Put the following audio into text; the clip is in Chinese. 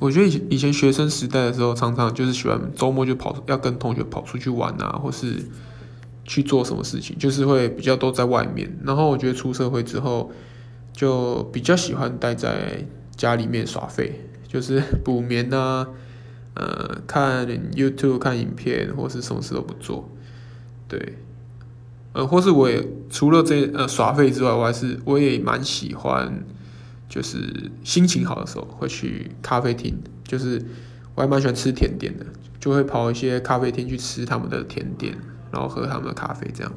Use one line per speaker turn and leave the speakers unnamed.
我觉得以前以前学生时代的时候，常常就是喜欢周末就跑，要跟同学跑出去玩啊，或是去做什么事情，就是会比较都在外面。然后我觉得出社会之后，就比较喜欢待在家里面耍废，就是补眠啊，呃，看 YouTube 看影片，或是什么事都不做。对，呃，或是我也除了这呃耍废之外，我还是我也蛮喜欢。就是心情好的时候会去咖啡厅，就是我还蛮喜欢吃甜点的，就会跑一些咖啡厅去吃他们的甜点，然后喝他们的咖啡这样。